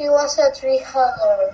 He was a tree hugger.